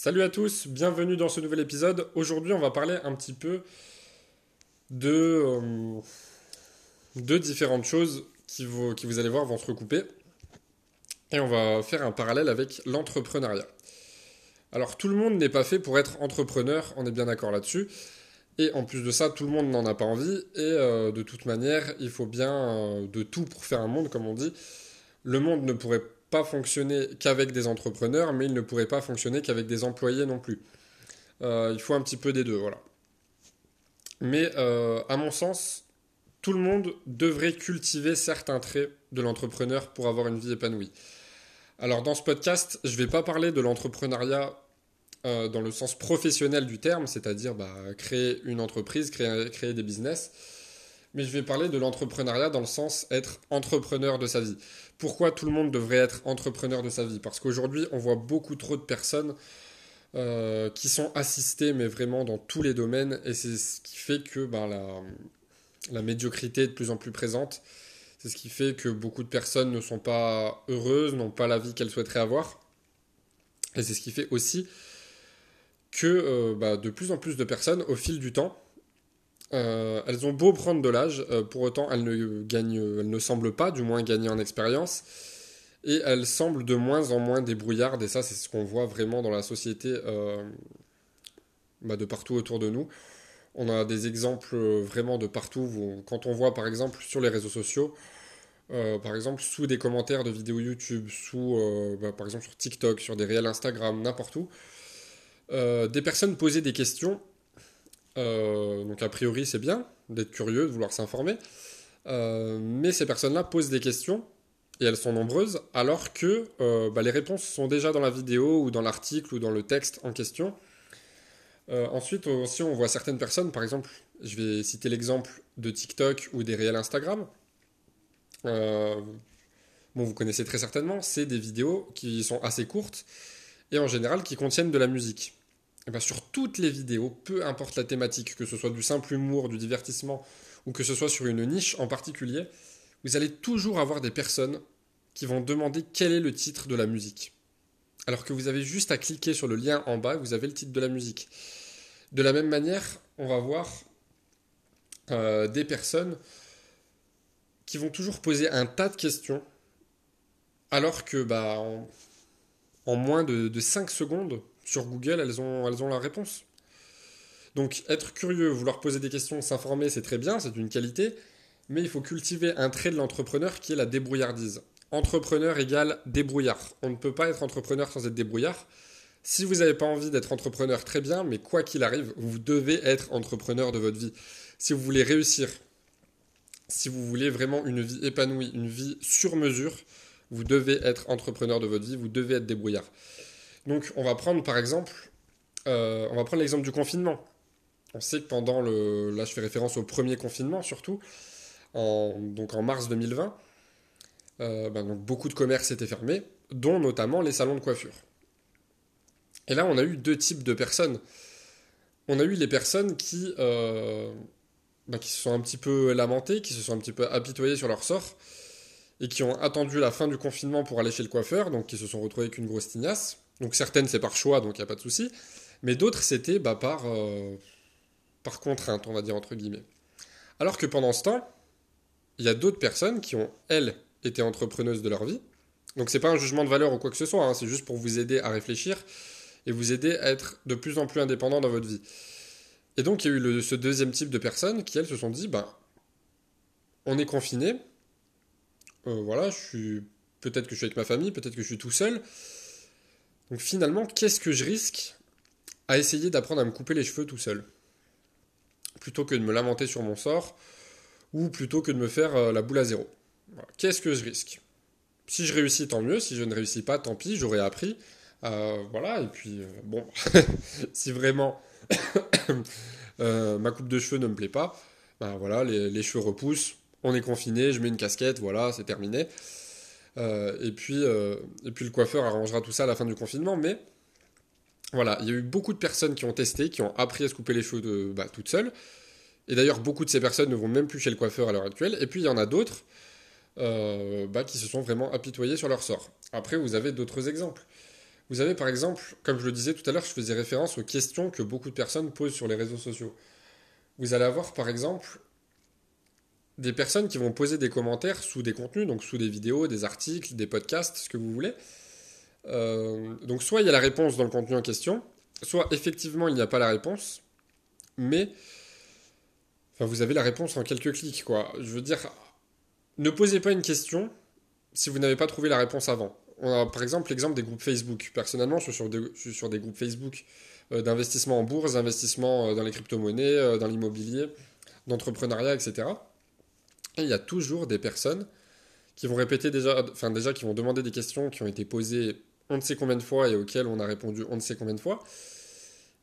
Salut à tous, bienvenue dans ce nouvel épisode. Aujourd'hui, on va parler un petit peu de, euh, différentes choses qui vous, allez voir vont se recouper. Et on va faire un parallèle avec l'entrepreneuriat. Alors, tout le monde n'est pas fait pour être entrepreneur, on est bien d'accord là-dessus. Et en plus de ça, tout le monde n'en a pas envie. Et euh, de toute manière, il faut bien euh, de tout pour faire un monde, comme on dit. Le monde ne pourrait pas fonctionner qu'avec des entrepreneurs, mais il ne pourrait pas fonctionner qu'avec des employés non plus. Euh, il faut un petit peu des deux, voilà. Mais euh, à mon sens, tout le monde devrait cultiver certains traits de l'entrepreneur pour avoir une vie épanouie. Alors dans ce podcast, je ne vais pas parler de l'entrepreneuriat euh, dans le sens professionnel du terme, c'est-à-dire bah, créer une entreprise, créer des business mais je vais parler de l'entrepreneuriat dans le sens être entrepreneur de sa vie. Pourquoi tout le monde devrait être entrepreneur de sa vie? Parce qu'aujourd'hui, on voit beaucoup trop de personnes euh, qui sont assistées, mais vraiment dans tous les domaines, et c'est ce qui fait que ben, la, médiocrité est de plus en plus présente. C'est ce qui fait que beaucoup de personnes ne sont pas heureuses, n'ont pas la vie qu'elles souhaiteraient avoir. Et c'est ce qui fait aussi que euh, bah, de plus en plus de personnes, au fil du temps, euh, elles ont beau prendre de l'âge, euh, pour autant elles ne, gagnent, elles ne semblent pas, du moins gagner en expérience, et elles semblent de moins en moins débrouillardes, et ça c'est ce qu'on voit vraiment dans la société euh, bah, de partout autour de nous. On a des exemples vraiment de partout, quand on voit par exemple sur les réseaux sociaux, par exemple sous des commentaires de vidéos YouTube, sous, bah, par exemple sur TikTok, sur des réels Instagram, n'importe où, des personnes posaient des questions euh, donc a priori c'est bien d'être curieux, de vouloir s'informer. Euh, mais ces personnes-là posent des questions, et elles sont nombreuses, alors que euh, bah, les réponses sont déjà dans la vidéo ou dans l'article ou dans le texte en question. ensuite aussi on voit certaines personnes, par exemple, je vais citer l'exemple de TikTok ou des réels Instagram. bon, vous connaissez très certainement, c'est des vidéos qui sont assez courtes et en général qui contiennent de la musique. Eh ben, sur toutes les vidéos, peu importe la thématique, que ce soit du simple humour, du divertissement, ou que ce soit sur une niche en particulier, vous allez toujours avoir des personnes qui vont demander quel est le titre de la musique. Alors que vous avez juste à cliquer sur le lien en bas, vous avez le titre de la musique. De la même manière, on va voir euh, des personnes qui vont toujours poser un tas de questions, alors que bah, en, moins de, de 5 secondes, sur Google, elles ont, elles ont la réponse. Donc être curieux, vouloir poser des questions, s'informer, c'est très bien, c'est une qualité, mais il faut cultiver un trait de l'entrepreneur qui est la débrouillardise. Entrepreneur égale débrouillard. On ne peut pas être entrepreneur sans être débrouillard. Si vous n'avez pas envie d'être entrepreneur, très bien, mais quoi qu'il arrive, vous devez être entrepreneur de votre vie. Si vous voulez réussir, si vous voulez vraiment une vie épanouie, une vie sur mesure, vous devez être entrepreneur de votre vie, vous devez être débrouillard. Donc on va prendre par exemple, euh, on va prendre l'exemple du confinement. On sait que pendant le, là je fais référence au premier confinement surtout, donc en mars 2020, euh, ben donc beaucoup de commerces étaient fermés, dont notamment les salons de coiffure. Et là on a eu deux types de personnes. On a eu les personnes qui, euh, ben, qui se sont un petit peu lamentées, qui se sont un petit peu apitoyées sur leur sort, et qui ont attendu la fin du confinement pour aller chez le coiffeur, donc qui se sont retrouvés avec une grosse tignasse. Donc certaines, c'est par choix, donc il n'y a pas de souci. Mais d'autres, c'était bah, par, euh, par contrainte, on va dire, entre guillemets. Alors que pendant ce temps, il y a d'autres personnes qui ont, elles, été entrepreneuses de leur vie. Donc c'est pas un jugement de valeur ou quoi que ce soit, hein, c'est juste pour vous aider à réfléchir et vous aider à être de plus en plus indépendant dans votre vie. Et donc il y a eu ce deuxième type de personnes qui, elles, se sont dit, ben, on est confiné, euh, voilà, peut-être que je suis avec ma famille, peut-être que je suis tout seul, donc finalement, qu'est-ce que je risque à essayer d'apprendre à me couper les cheveux tout seul? Plutôt que de me lamenter sur mon sort, ou plutôt que de me faire euh, la boule à zéro. Qu'est-ce que je risque? Si je réussis, tant mieux. Si je ne réussis pas, tant pis, j'aurais appris. Euh, voilà, et puis, euh, bon, si vraiment ma coupe de cheveux ne me plaît pas, ben voilà, les cheveux repoussent, on est confiné, je mets une casquette, voilà, c'est terminé. Euh, et, puis, euh, et puis le coiffeur arrangera tout ça à la fin du confinement. Mais voilà, il y a eu beaucoup de personnes qui ont testé, qui ont appris à se couper les cheveux bah, toutes seules. Et d'ailleurs, beaucoup de ces personnes ne vont même plus chez le coiffeur à l'heure actuelle. Et puis, il y en a d'autres euh, bah, qui se sont vraiment apitoyés sur leur sort. Après, vous avez d'autres exemples. Vous avez par exemple, comme je le disais tout à l'heure, je faisais référence aux questions que beaucoup de personnes posent sur les réseaux sociaux. Vous allez avoir par exemple des personnes qui vont poser des commentaires sous des contenus, donc sous des vidéos, des articles, des podcasts, ce que vous voulez. Euh, donc soit il y a la réponse dans le contenu en question, soit effectivement il n'y a pas la réponse, mais enfin, vous avez la réponse en quelques clics. Quoi. Je veux dire, ne posez pas une question si vous n'avez pas trouvé la réponse avant. On a par exemple l'exemple des groupes Facebook. Personnellement, je suis sur des, groupes Facebook euh, d'investissement en bourse, d'investissement euh, dans les crypto-monnaies, dans l'immobilier, d'entrepreneuriat, etc. Il y a toujours des personnes qui vont répéter déjà, enfin déjà qui vont demander des questions qui ont été posées on ne sait combien de fois et auxquelles on a répondu on ne sait combien de fois.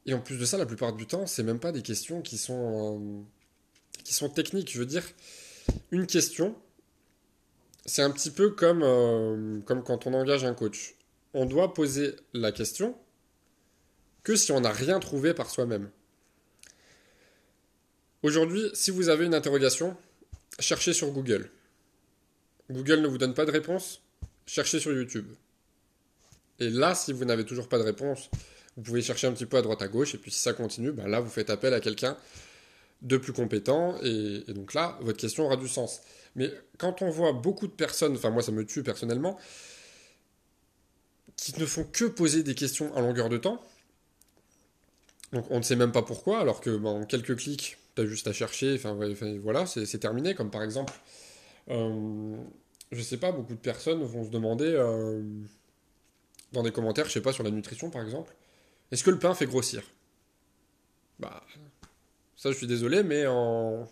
Et en plus de ça, la plupart du temps, c'est même pas des questions qui sont, euh, qui sont techniques. Je veux dire, une question, c'est un petit peu comme, euh, comme quand on engage un coach. On doit poser la question que si on n'a rien trouvé par soi-même. Aujourd'hui, si vous avez une interrogation, cherchez sur Google. Google ne vous donne pas de réponse, cherchez sur YouTube. Et là, si vous n'avez toujours pas de réponse, vous pouvez chercher un petit peu à droite à gauche, et puis si ça continue, ben là, vous faites appel à quelqu'un de plus compétent, et, donc là, votre question aura du sens. Mais quand on voit beaucoup de personnes, enfin moi ça me tue personnellement, qui ne font que poser des questions à longueur de temps, donc on ne sait même pas pourquoi, alors que en quelques clics, tu as juste à chercher, enfin voilà, c'est terminé, comme par exemple, euh, je sais pas, beaucoup de personnes vont se demander... Euh, dans des commentaires, je sais pas, sur la nutrition par exemple. Est-ce que le pain fait grossir? Bah, ça je suis désolé, mais en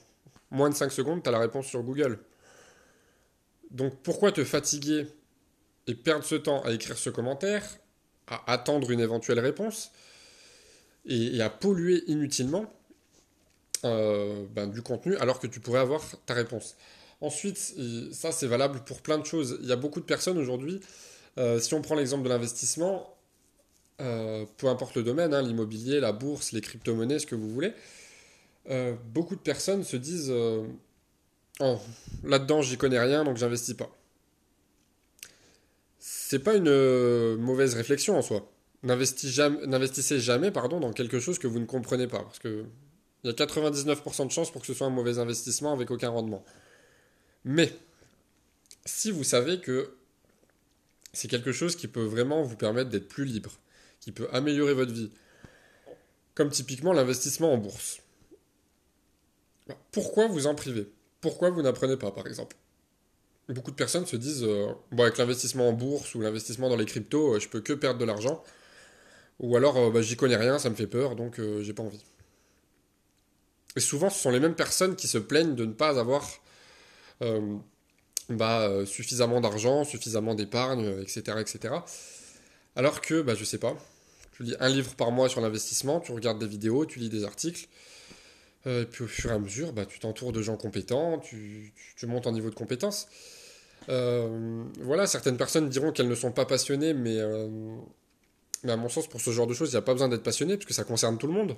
moins de 5 secondes, tu as la réponse sur Google. Donc pourquoi te fatiguer et perdre ce temps à écrire ce commentaire, à attendre une éventuelle réponse, et, à polluer inutilement euh, ben, du contenu alors que tu pourrais avoir ta réponse Ensuite, ça c'est valable pour plein de choses. Il y a beaucoup de personnes aujourd'hui euh, si on prend l'exemple de l'investissement, euh, peu importe le domaine, hein, l'immobilier, la bourse, les crypto-monnaies, ce que vous voulez, beaucoup de personnes se disent oh, là-dedans j'y connais rien donc j'investis pas. C'est pas une mauvaise réflexion en soi. N'investissez jamais, pardon, dans quelque chose que vous ne comprenez pas parce que il y a 99% de chances pour que ce soit un mauvais investissement avec aucun rendement. Mais si vous savez que c'est quelque chose qui peut vraiment vous permettre d'être plus libre, qui peut améliorer votre vie. Comme typiquement l'investissement en bourse. Pourquoi vous en privez? Pourquoi vous n'apprenez pas, par exemple? Beaucoup de personnes se disent euh, bon, avec l'investissement en bourse ou l'investissement dans les cryptos, euh, je peux que perdre de l'argent. Ou alors, euh, bah, j'y connais rien, ça me fait peur, donc j'ai pas envie. Et souvent, ce sont les mêmes personnes qui se plaignent de ne pas avoir bah, euh, suffisamment d'argent, suffisamment d'épargne, etc., euh, etc. Alors que, bah, je sais pas, tu lis un livre par mois sur l'investissement, tu regardes des vidéos, tu lis des articles, euh, et puis au fur et à mesure, bah, tu t'entoures de gens compétents, tu, montes en niveau de compétence. voilà, certaines personnes diront qu'elles ne sont pas passionnées, mais, mais à mon sens, pour ce genre de choses, il n'y a pas besoin d'être passionné, puisque ça concerne tout le monde.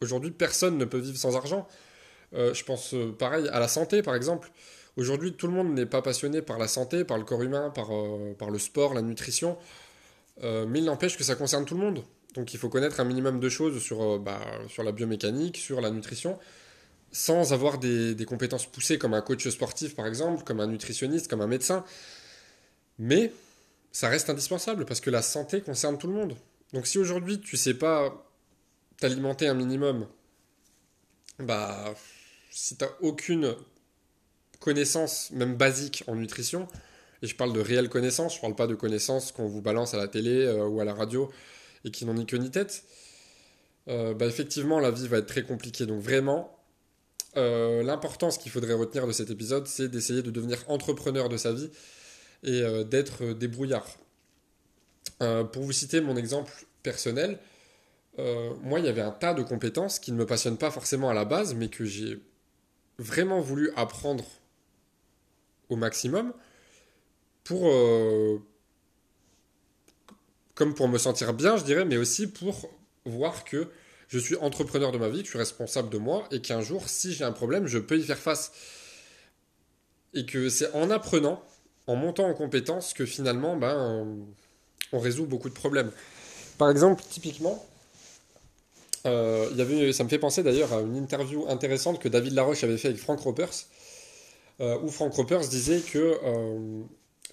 Aujourd'hui, personne ne peut vivre sans argent. je pense pareil à la santé, par exemple. Aujourd'hui, tout le monde n'est pas passionné par la santé, par le corps humain, par, euh, par le sport, la nutrition, euh, mais il n'empêche que ça concerne tout le monde. Donc il faut connaître un minimum de choses sur, euh, bah, sur la biomécanique, sur la nutrition, sans avoir des, des, compétences poussées comme un coach sportif par exemple, comme un nutritionniste, comme un médecin. Mais ça reste indispensable parce que la santé concerne tout le monde. Donc si aujourd'hui tu sais pas t'alimenter un minimum, bah si tu n'as aucune connaissances, même basiques en nutrition, et je parle de réelles connaissances, je parle pas de connaissances qu'on vous balance à la télé euh, ou à la radio et qui n'ont ni queue ni tête, euh, bah effectivement la vie va être très compliquée. Donc vraiment, euh, l'importance qu'il faudrait retenir de cet épisode, c'est d'essayer de devenir entrepreneur de sa vie et d'être débrouillard. pour vous citer mon exemple personnel, moi il y avait un tas de compétences qui ne me passionnent pas forcément à la base, mais que j'ai vraiment voulu apprendre au maximum pour euh, comme pour me sentir bien, je dirais, mais aussi pour voir que je suis entrepreneur de ma vie, que je suis responsable de moi et qu'un jour, si j'ai un problème, je peux y faire face. Et que c'est en apprenant, en montant en compétence, que finalement, ben, on résout beaucoup de problèmes. Par exemple, typiquement, euh, y ça me fait penser d'ailleurs à une interview intéressante que David Laroche avait fait avec Frank Ropers, euh, où Frank Ropers disait que euh,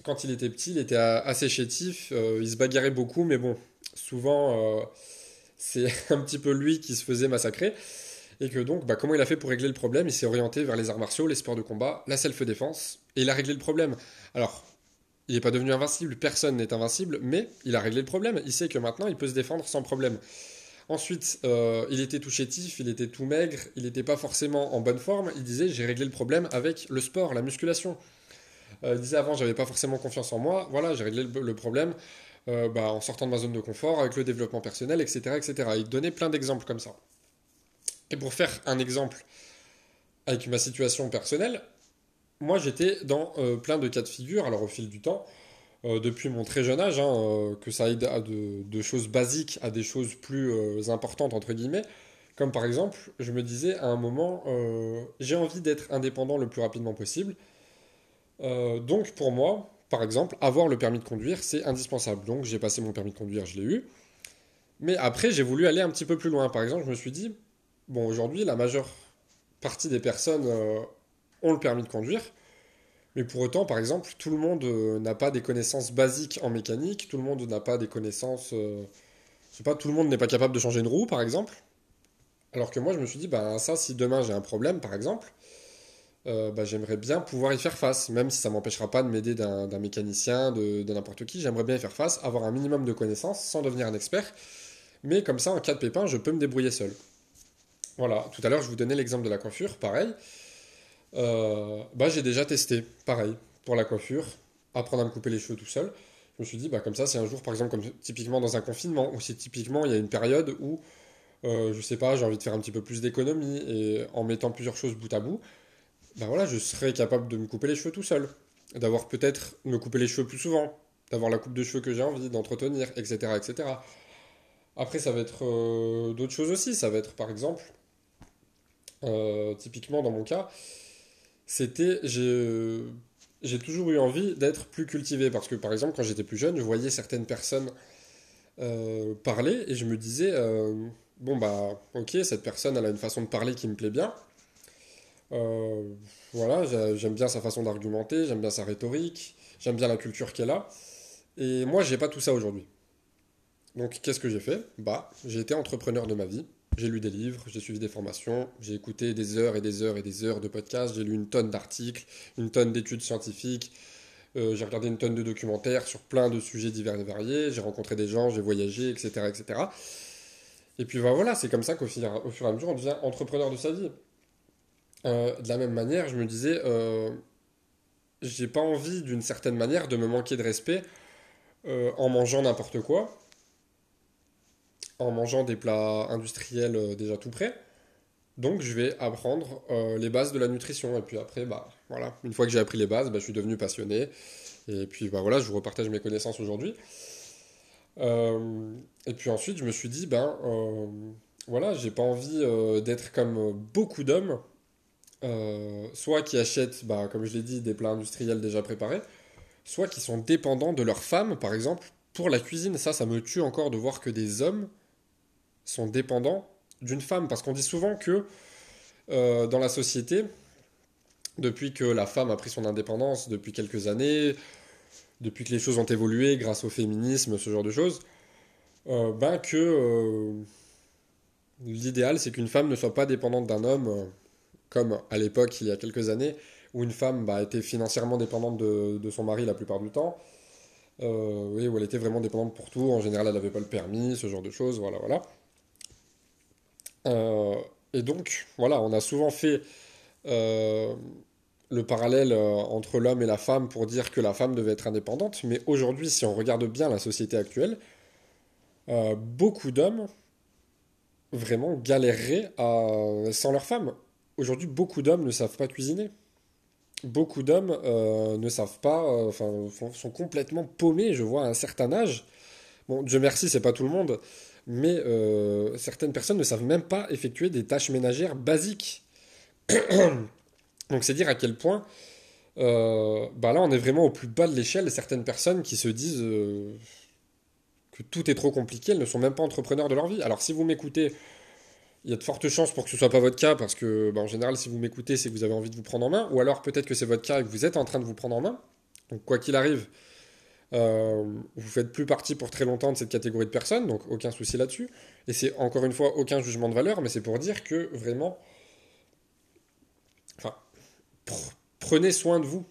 quand il était petit, il était assez chétif, il se bagarrait beaucoup, mais bon, souvent c'est un petit peu lui qui se faisait massacrer. Et que donc, bah, comment il a fait pour régler le problème? Il s'est orienté vers les arts martiaux, les sports de combat, la self-défense, et il a réglé le problème. Alors, il n'est pas devenu invincible, personne n'est invincible, mais il a réglé le problème. Il sait que maintenant, il peut se défendre sans problème. Ensuite, euh, il était tout chétif, il était tout maigre, il n'était pas forcément en bonne forme. Il disait j'ai réglé le problème avec le sport, la musculation. Euh, il disait avant j'avais pas forcément confiance en moi. Voilà, j'ai réglé le, problème euh, bah, en sortant de ma zone de confort, avec le développement personnel, etc., etc. Il donnait plein d'exemples comme ça. Et pour faire un exemple avec ma situation personnelle, moi j'étais dans plein de cas de figure. Alors au fil du temps, euh, depuis mon très jeune âge, hein, euh, que ça aide à de, choses basiques à des choses plus euh, importantes, entre guillemets. Comme par exemple, je me disais à un moment, j'ai envie d'être indépendant le plus rapidement possible. donc pour moi, par exemple, avoir le permis de conduire, c'est indispensable. Donc j'ai passé mon permis de conduire, je l'ai eu. Mais après, j'ai voulu aller un petit peu plus loin. Par exemple, je me suis dit, bon, aujourd'hui, la majeure partie des personnes ont le permis de conduire. Mais pour autant, par exemple, tout le monde euh, n'a pas des connaissances basiques en mécanique, tout le monde n'a pas des connaissances... Euh, je sais pas, tout le monde n'est pas capable de changer une roue, par exemple. Alors que moi, je me suis dit, bah, ça, si demain j'ai un problème, par exemple, euh, bah, j'aimerais bien pouvoir y faire face, même si ça m'empêchera pas de m'aider d'un mécanicien, de, de n'importe qui, j'aimerais bien y faire face, avoir un minimum de connaissances sans devenir un expert. Mais comme ça, en cas de pépin, je peux me débrouiller seul. Voilà, tout à l'heure, je vous donnais l'exemple de la coiffure, pareil. Euh, bah, j'ai déjà testé, pareil, pour la coiffure, apprendre à me couper les cheveux tout seul. Je me suis dit, bah, comme ça, c'est un jour, par exemple, comme typiquement dans un confinement, ou si typiquement il y a une période où, euh, je sais pas, j'ai envie de faire un petit peu plus d'économie, et en mettant plusieurs choses bout à bout, bah voilà, je serais capable de me couper les cheveux tout seul, d'avoir peut-être me couper les cheveux plus souvent, d'avoir la coupe de cheveux que j'ai envie, d'entretenir, etc., etc. Après, ça va être euh, d'autres choses aussi. Ça va être, par exemple, euh, typiquement dans mon cas, c'était j'ai toujours eu envie d'être plus cultivé parce que par exemple quand j'étais plus jeune je voyais certaines personnes euh, parler et je me disais euh, bon bah ok cette personne elle a une façon de parler qui me plaît bien. Euh, voilà j'aime bien sa façon d'argumenter j'aime bien sa rhétorique j'aime bien la culture qu'elle a. Et moi j'ai pas tout ça aujourd'hui. Donc qu'est-ce que j'ai fait? Bah j'ai été entrepreneur de ma vie j'ai lu des livres, j'ai suivi des formations, j'ai écouté des heures et des heures et des heures de podcasts, j'ai lu une tonne d'articles, une tonne d'études scientifiques, euh, j'ai regardé une tonne de documentaires sur plein de sujets divers et variés, j'ai rencontré des gens, j'ai voyagé, etc. etc. Et puis bah, voilà, c'est comme ça qu'au fur, au fur et à mesure, on devient entrepreneur de sa vie. Euh, de la même manière, je me disais, euh, j'ai pas envie d'une certaine manière de me manquer de respect en mangeant n'importe quoi en mangeant des plats industriels euh, déjà tout prêts. Donc je vais apprendre euh, les bases de la nutrition. Et puis après, bah, voilà, une fois que j'ai appris les bases, bah, je suis devenu passionné. Et puis bah, voilà, je vous repartage mes connaissances aujourd'hui. Euh, et puis ensuite, je me suis dit, ben voilà, j'ai pas envie d'être comme beaucoup d'hommes, soit qui achètent, bah, comme je l'ai dit, des plats industriels déjà préparés, soit qui sont dépendants de leur femme, par exemple, pour la cuisine. Ça, ça me tue encore de voir que des hommes sont dépendants d'une femme. Parce qu'on dit souvent que euh, dans la société, depuis que la femme a pris son indépendance depuis quelques années, depuis que les choses ont évolué grâce au féminisme, ce genre de choses, euh, ben que euh, l'idéal c'est qu'une femme ne soit pas dépendante d'un homme, comme à l'époque il y a quelques années, où une femme bah, était financièrement dépendante de, de, son mari la plupart du temps, oui, où elle était vraiment dépendante pour tout, en général elle n'avait pas le permis, ce genre de choses, voilà, voilà. Euh, et donc, voilà, on a souvent fait euh, le parallèle euh, entre l'homme et la femme pour dire que la femme devait être indépendante, mais aujourd'hui, si on regarde bien la société actuelle, beaucoup d'hommes vraiment galéreraient sans leur femme. Aujourd'hui, beaucoup d'hommes ne savent pas cuisiner. Beaucoup d'hommes ne savent pas, enfin, sont complètement paumés, je vois, à un certain âge. Bon, Dieu merci, c'est pas tout le monde, mais euh, certaines personnes ne savent même pas effectuer des tâches ménagères basiques. Donc c'est dire à quel point, euh, bah là on est vraiment au plus bas de l'échelle, certaines personnes qui se disent, euh, que tout est trop compliqué, elles ne sont même pas entrepreneurs de leur vie. Alors si vous m'écoutez, il y a de fortes chances pour que ce soit pas votre cas, parce que bah, en général, si vous m'écoutez, c'est que vous avez envie de vous prendre en main, ou alors peut-être que c'est votre cas et que vous êtes en train de vous prendre en main. Donc quoi qu'il arrive, euh, vous faites plus partie pour très longtemps de cette catégorie de personnes, donc aucun souci là-dessus. Et c'est encore une fois aucun jugement de valeur, mais c'est pour dire que vraiment, enfin, prenez soin de vous,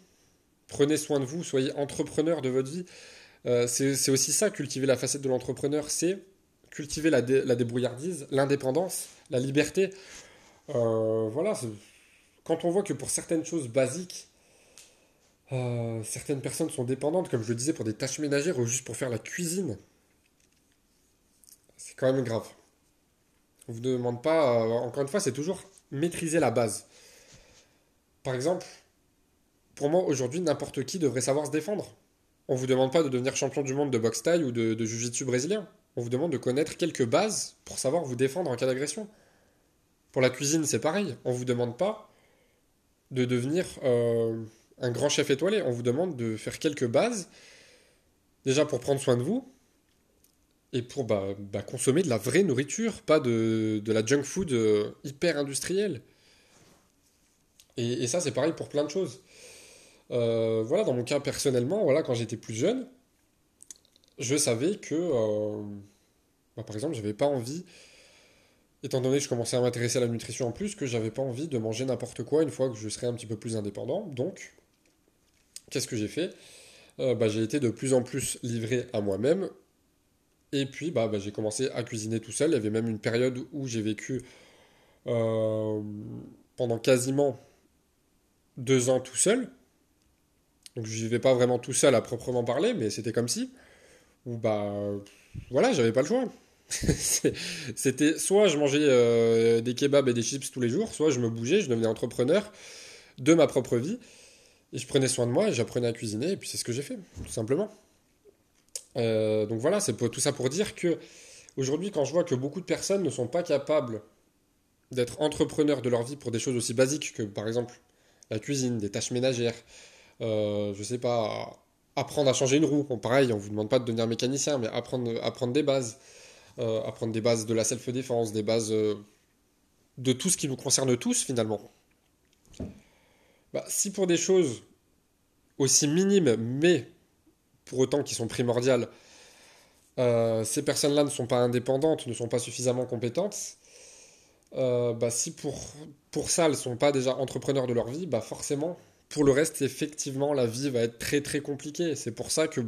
prenez soin de vous, soyez entrepreneur de votre vie. Euh, c'est aussi ça, cultiver la facette de l'entrepreneur, c'est cultiver la, la débrouillardise, l'indépendance, la liberté. Euh, voilà, quand on voit que pour certaines choses basiques, euh, certaines personnes sont dépendantes, comme je le disais, pour des tâches ménagères ou juste pour faire la cuisine. C'est quand même grave. On vous demande pas, euh, encore une fois, c'est toujours maîtriser la base. Par exemple, pour moi, aujourd'hui, n'importe qui devrait savoir se défendre. On vous demande pas de devenir champion du monde de boxe taille ou de, de jiu-jitsu brésilien. On vous demande de connaître quelques bases pour savoir vous défendre en cas d'agression. Pour la cuisine, c'est pareil. On vous demande pas de devenir euh, un grand chef étoilé. On vous demande de faire quelques bases, déjà pour prendre soin de vous, et pour bah, bah, consommer de la vraie nourriture, pas de, la junk food euh, hyper industrielle. Et, ça, c'est pareil pour plein de choses. Euh, voilà, dans mon cas personnellement, voilà, quand j'étais plus jeune, je savais que, euh, bah, par exemple, j'avais pas envie, étant donné que je commençais à m'intéresser à la nutrition en plus, que j'avais pas envie de manger n'importe quoi une fois que je serais un petit peu plus indépendant. Donc, qu'est-ce que j'ai fait? Euh, bah, J'ai été de plus en plus livré à moi-même. Et puis, bah, bah, j'ai commencé à cuisiner tout seul. Il y avait même une période où j'ai vécu euh, pendant quasiment deux ans tout seul. Donc, je vivais pas vraiment tout seul à proprement parler, mais c'était comme si. Ou bah, voilà, j'avais pas le choix. c'était soit je mangeais euh, des kebabs et des chips tous les jours, soit je me bougeais, je devenais entrepreneur de ma propre vie. Et je prenais soin de moi et j'apprenais à cuisiner, et puis c'est ce que j'ai fait, tout simplement. Euh, donc voilà, c'est tout ça pour dire que aujourd'hui, quand je vois que beaucoup de personnes ne sont pas capables d'être entrepreneurs de leur vie pour des choses aussi basiques que par exemple la cuisine, des tâches ménagères, euh, je sais pas, apprendre à changer une roue. Pareil, on vous demande pas de devenir mécanicien, mais apprendre, apprendre des bases, euh, apprendre des bases de la self-défense, des bases euh, de tout ce qui nous concerne tous finalement. Bah, si pour des choses aussi minimes, mais pour autant qui sont primordiales, euh, ces personnes-là ne sont pas indépendantes, ne sont pas suffisamment compétentes, euh, bah, si pour, pour ça elles ne sont pas déjà entrepreneurs de leur vie, bah forcément, pour le reste, effectivement, la vie va être très très compliquée. C'est pour ça que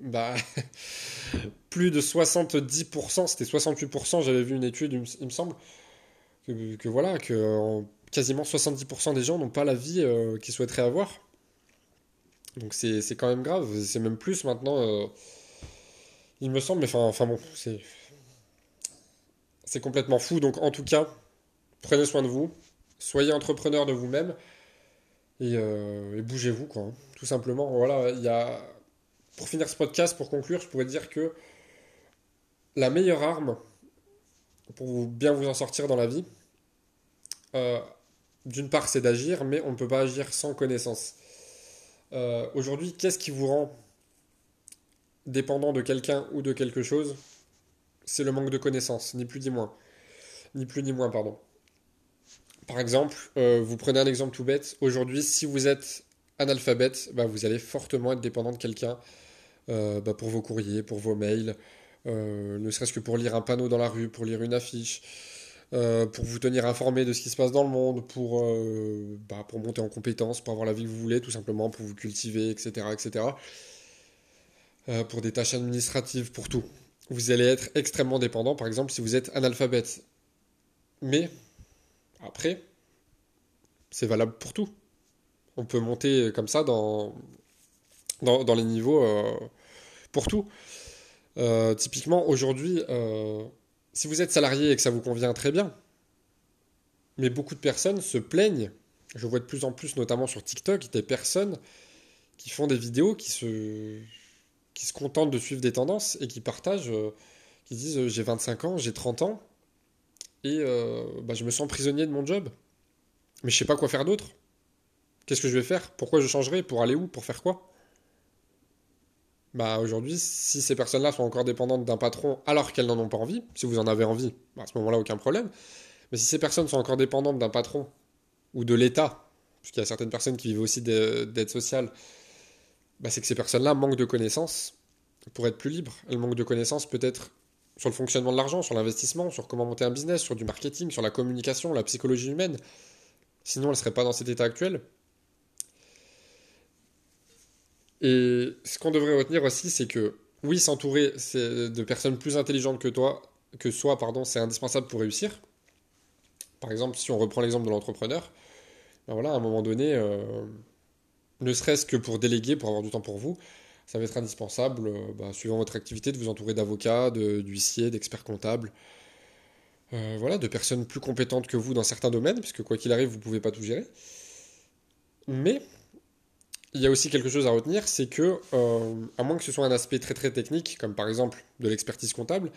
bah, plus de 70%, c'était 68%, j'avais vu une étude, il me semble, que, que voilà, que quasiment 70% des gens n'ont pas la vie euh, qu'ils souhaiteraient avoir. Donc c'est quand même grave, c'est même plus maintenant, euh, il me semble, mais enfin bon, c'est c'est complètement fou. Donc en tout cas, prenez soin de vous, soyez entrepreneur de vous-même et, euh, bougez-vous quoi, hein. tout simplement. Voilà, pour finir ce podcast, pour conclure, je pourrais dire que la meilleure arme pour bien vous en sortir dans la vie, d'une part, c'est d'agir, mais on ne peut pas agir sans connaissance. Euh, aujourd'hui, qu'est-ce qui vous rend dépendant de quelqu'un ou de quelque chose? C'est le manque de connaissances, ni plus ni moins. Ni plus ni moins, pardon. Par exemple, euh, vous prenez un exemple tout bête. Aujourd'hui, si vous êtes analphabète, bah, vous allez fortement être dépendant de quelqu'un euh, bah, pour vos courriers, pour vos mails, ne serait-ce que pour lire un panneau dans la rue, pour lire une affiche. Euh, pour vous tenir informé de ce qui se passe dans le monde, pour, euh, bah, pour monter en compétences, pour avoir la vie que vous voulez, tout simplement, pour vous cultiver, etc. etc. Euh, pour des tâches administratives, pour tout. Vous allez être extrêmement dépendant, par exemple, si vous êtes analphabète. Mais, après, c'est valable pour tout. On peut monter comme ça dans, dans, dans les niveaux pour tout. typiquement, aujourd'hui, si vous êtes salarié et que ça vous convient très bien, mais beaucoup de personnes se plaignent, je vois de plus en plus notamment sur TikTok, des personnes qui font des vidéos qui se, qui se contentent de suivre des tendances et qui partagent, euh, qui disent euh, j'ai 25 ans, j'ai 30 ans, et euh, bah, je me sens prisonnier de mon job. Mais je sais pas quoi faire d'autre. Qu'est-ce que je vais faire? Pourquoi je changerai Pour aller où? Pour faire quoi? Bah aujourd'hui, si ces personnes-là sont encore dépendantes d'un patron alors qu'elles n'en ont pas envie, si vous en avez envie, bah, à ce moment-là, aucun problème. Mais si ces personnes sont encore dépendantes d'un patron ou de l'État, puisqu'il y a certaines personnes qui vivent aussi d'aide sociale, bah, c'est que ces personnes-là manquent de connaissances pour être plus libres. Elles manquent de connaissances peut-être sur le fonctionnement de l'argent, sur l'investissement, sur comment monter un business, sur du marketing, sur la communication, la psychologie humaine. Sinon, elles ne seraient pas dans cet état actuel. Et ce qu'on devrait retenir aussi, c'est que oui, s'entourer de personnes plus intelligentes que toi, que soi, pardon, c'est indispensable pour réussir. Par exemple, si on reprend l'exemple de l'entrepreneur, ben voilà, à un moment donné, euh, ne serait-ce que pour déléguer, pour avoir du temps pour vous, ça va être indispensable, euh, ben, suivant votre activité, de vous entourer d'avocats, d'huissiers, d'experts comptables, euh, voilà, de personnes plus compétentes que vous dans certains domaines, puisque quoi qu'il arrive, vous ne pouvez pas tout gérer. Mais il y a aussi quelque chose à retenir, c'est que, à moins que ce soit un aspect très très technique, comme par exemple de l'expertise comptable,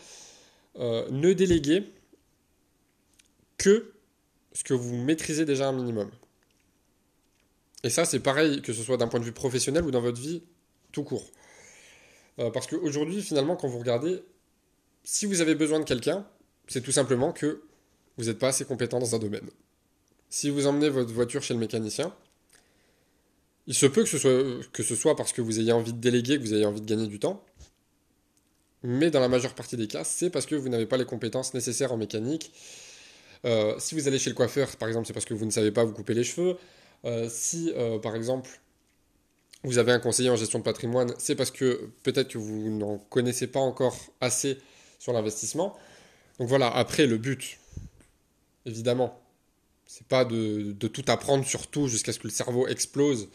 ne déléguez que ce que vous maîtrisez déjà un minimum. Et ça, c'est pareil que ce soit d'un point de vue professionnel ou dans votre vie tout court. Euh, parce qu'aujourd'hui, finalement, quand vous regardez, si vous avez besoin de quelqu'un, c'est tout simplement que vous n'êtes pas assez compétent dans un domaine. Si vous emmenez votre voiture chez le mécanicien, il se peut que ce soit, que ce soit parce que vous ayez envie de déléguer, que vous ayez envie de gagner du temps, mais dans la majeure partie des cas, c'est parce que vous n'avez pas les compétences nécessaires en mécanique, euh, si vous allez chez le coiffeur, par exemple, c'est parce que vous ne savez pas vous couper les cheveux. Euh, si, euh, par exemple, vous avez un conseiller en gestion de patrimoine, c'est parce que peut-être que vous n'en connaissez pas encore assez sur l'investissement. Donc voilà, après, le but, évidemment, c'est pas de, tout apprendre sur tout jusqu'à ce que le cerveau explose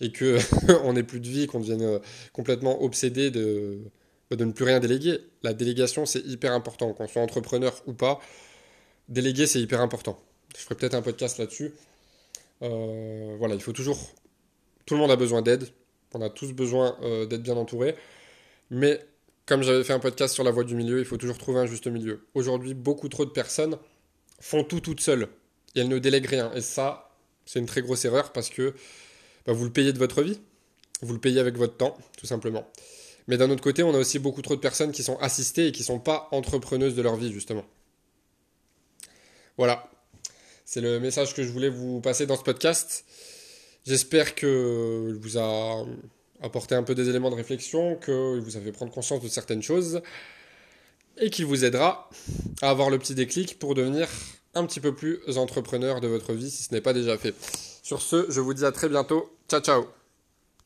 et qu'on n'ait plus de vie, qu'on devienne complètement obsédé de, de ne plus rien déléguer. La délégation, c'est hyper important, qu'on soit entrepreneur ou pas déléguer, c'est hyper important. Je ferai peut-être un podcast là-dessus. Euh, voilà, il faut toujours. Tout le monde a besoin d'aide. On a tous besoin euh, d'être bien entouré. Mais comme j'avais fait un podcast sur la voie du milieu, il faut toujours trouver un juste milieu. Aujourd'hui, beaucoup trop de personnes font tout toutes seules et elles ne délèguent rien. Et ça, c'est une très grosse erreur parce que bah, vous le payez de votre vie, vous le payez avec votre temps, tout simplement. Mais d'un autre côté, on a aussi beaucoup trop de personnes qui sont assistées et qui ne sont pas entrepreneuses de leur vie, justement. Voilà. C'est le message que je voulais vous passer dans ce podcast. J'espère que vous a apporté un peu des éléments de réflexion, que vous avez prendre conscience de certaines choses et qui vous aidera à avoir le petit déclic pour devenir un petit peu plus entrepreneur de votre vie si ce n'est pas déjà fait. Sur ce, je vous dis à très bientôt. Ciao ciao